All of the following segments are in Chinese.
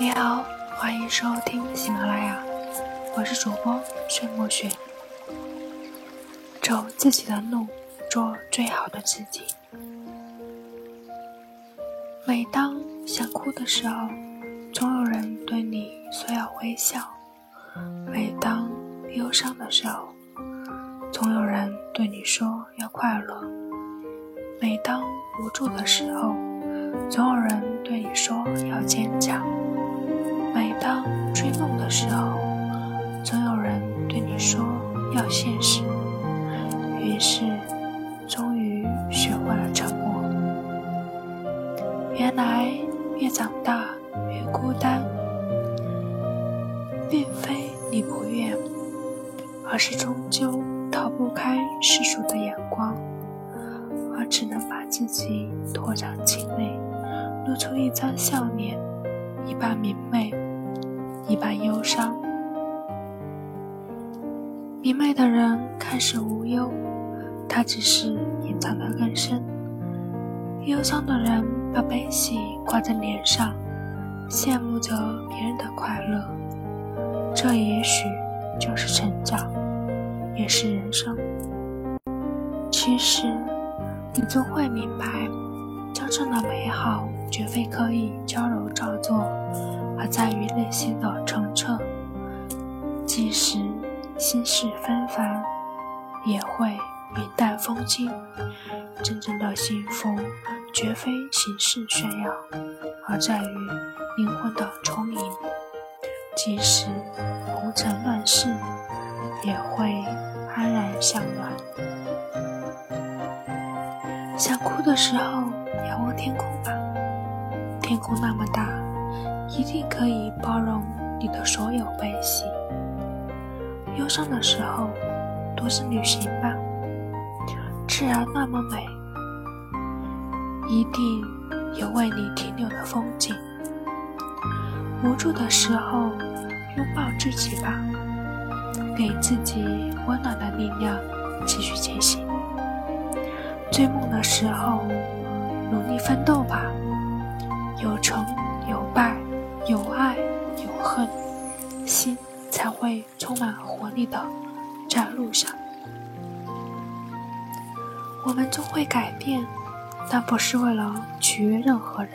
你好，欢迎收听喜马拉雅，我是主播水墨雪。走自己的路，做最好的自己。每当想哭的时候，总有人对你说要微笑；每当忧伤的时候，总有人对你说要快乐；每当无助的时候，总有人对你说要坚强；当追梦的时候，总有人对你说要现实。于是，终于学会了沉默。原来，越长大越孤单，并非你不愿，而是终究逃不开世俗的眼光，而只能把自己拖上镜内，露出一张笑脸，一半明媚，一半忧伤。明媚的人看似无忧。他只是隐藏得更深。忧伤的人把悲喜挂在脸上，羡慕着别人的快乐。这也许就是成长，也是人生。其实，你终会明白，真正的美好绝非刻意娇柔造作，而在于内心的澄澈。即使心事纷繁，也会。云淡风轻，真正的幸福绝非形式炫耀，而在于灵魂的充盈。即使红尘乱世，也会安然向暖。想哭的时候，仰望天空吧，天空那么大，一定可以包容你的所有悲喜。忧伤的时候，独自旅行吧。自然那么美，一定有为你停留的风景。无助的时候，拥抱自己吧，给自己温暖的力量，继续前行。追梦的时候，努力奋斗吧，有成有败，有爱有恨，心才会充满活力的在路上。我们终会改变，但不是为了取悦任何人，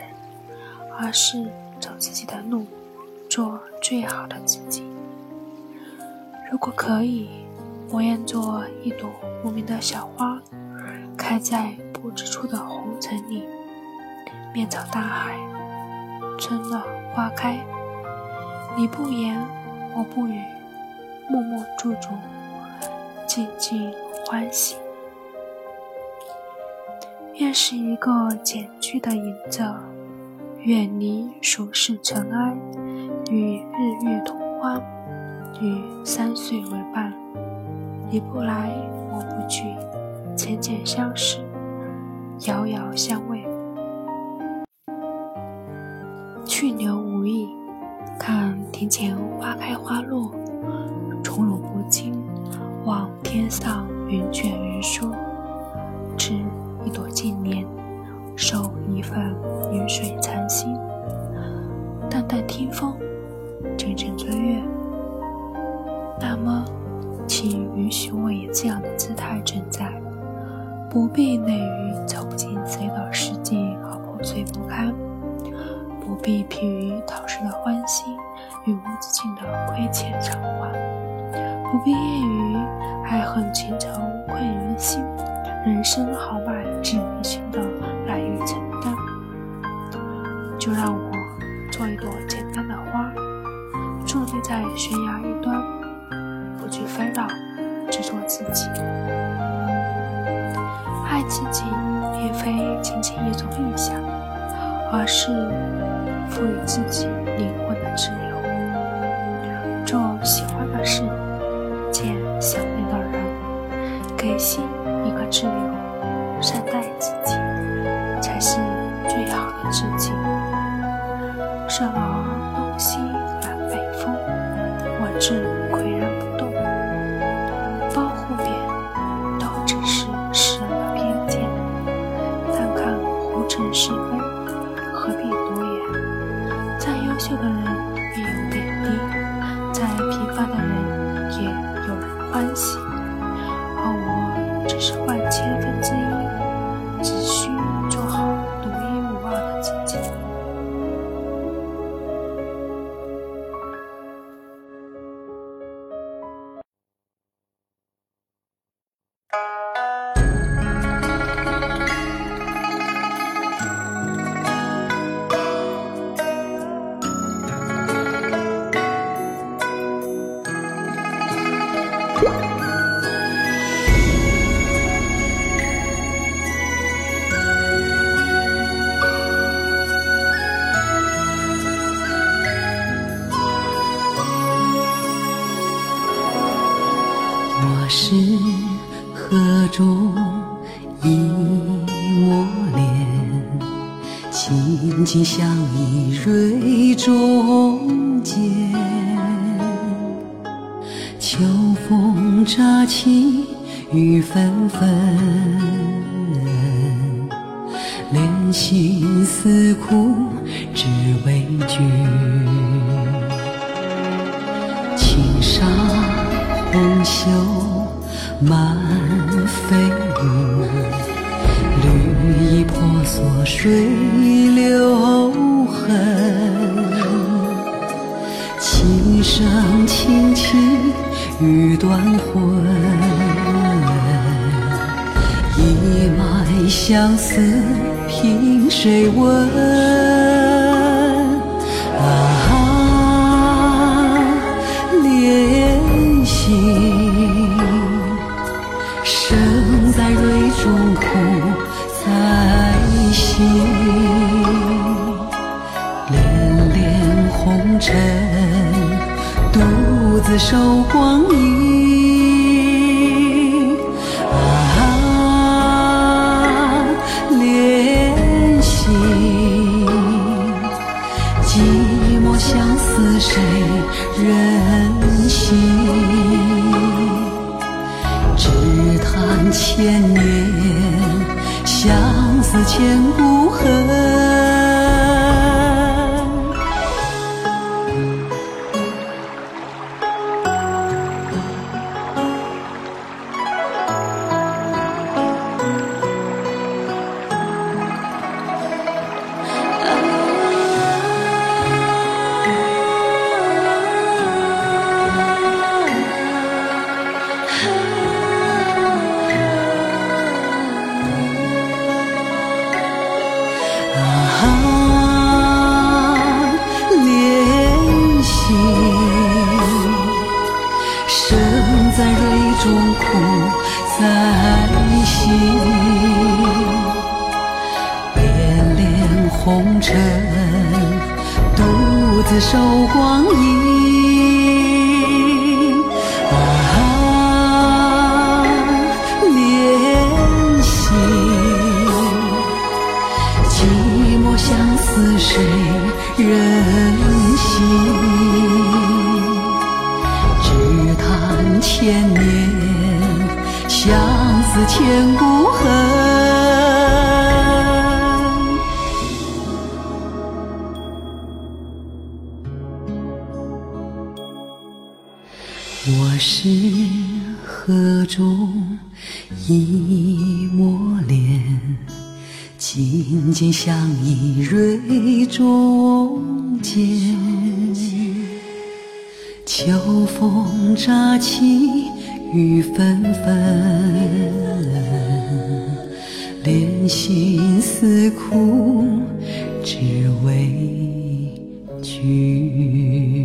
而是走自己的路，做最好的自己。如果可以，我愿做一朵无名的小花，开在不知处的红尘里，面朝大海，春暖花开。你不言，我不语，默默驻足，静静欢喜。愿是一个简居的影子，远离俗世尘埃，与日月同欢，与山水为伴。你不来，我不去，浅浅相识，遥遥相望。去留无意，看庭前花开花落，宠辱不惊，望天上云卷云舒，知。一朵静莲，守一份云水禅心，淡淡听风，阵阵追月。那么，请允许我以这样的姿态存在，不必累于走不进谁的世界而破碎不堪，不必疲于讨世的欢心与无止境的亏欠偿还，不必厌于爱恨情仇困人心。人生豪迈，只无心的来与承担。就让我做一朵简单的花，伫立在悬崖一端，不去纷扰，只做自己。爱自己，并非仅仅一种意象，而是赋予自己灵魂的自由。做喜欢的事，见想念的人，给心。一个自由，善待自己，才是最好的自己。是这个人是河，中一抹莲，紧紧相依蕊中间。秋风乍起雨纷纷，莲心似苦只为满飞舞，绿衣婆娑水流痕。琴声轻轻欲断魂，一脉相思凭谁问？自守光阴，啊，怜惜，寂寞相思谁人心？只叹千年相思千古恨。红尘，独自守光阴。我是河中一抹莲，紧紧相依蕊中间。秋风乍起雨纷纷，莲心似苦，只为君。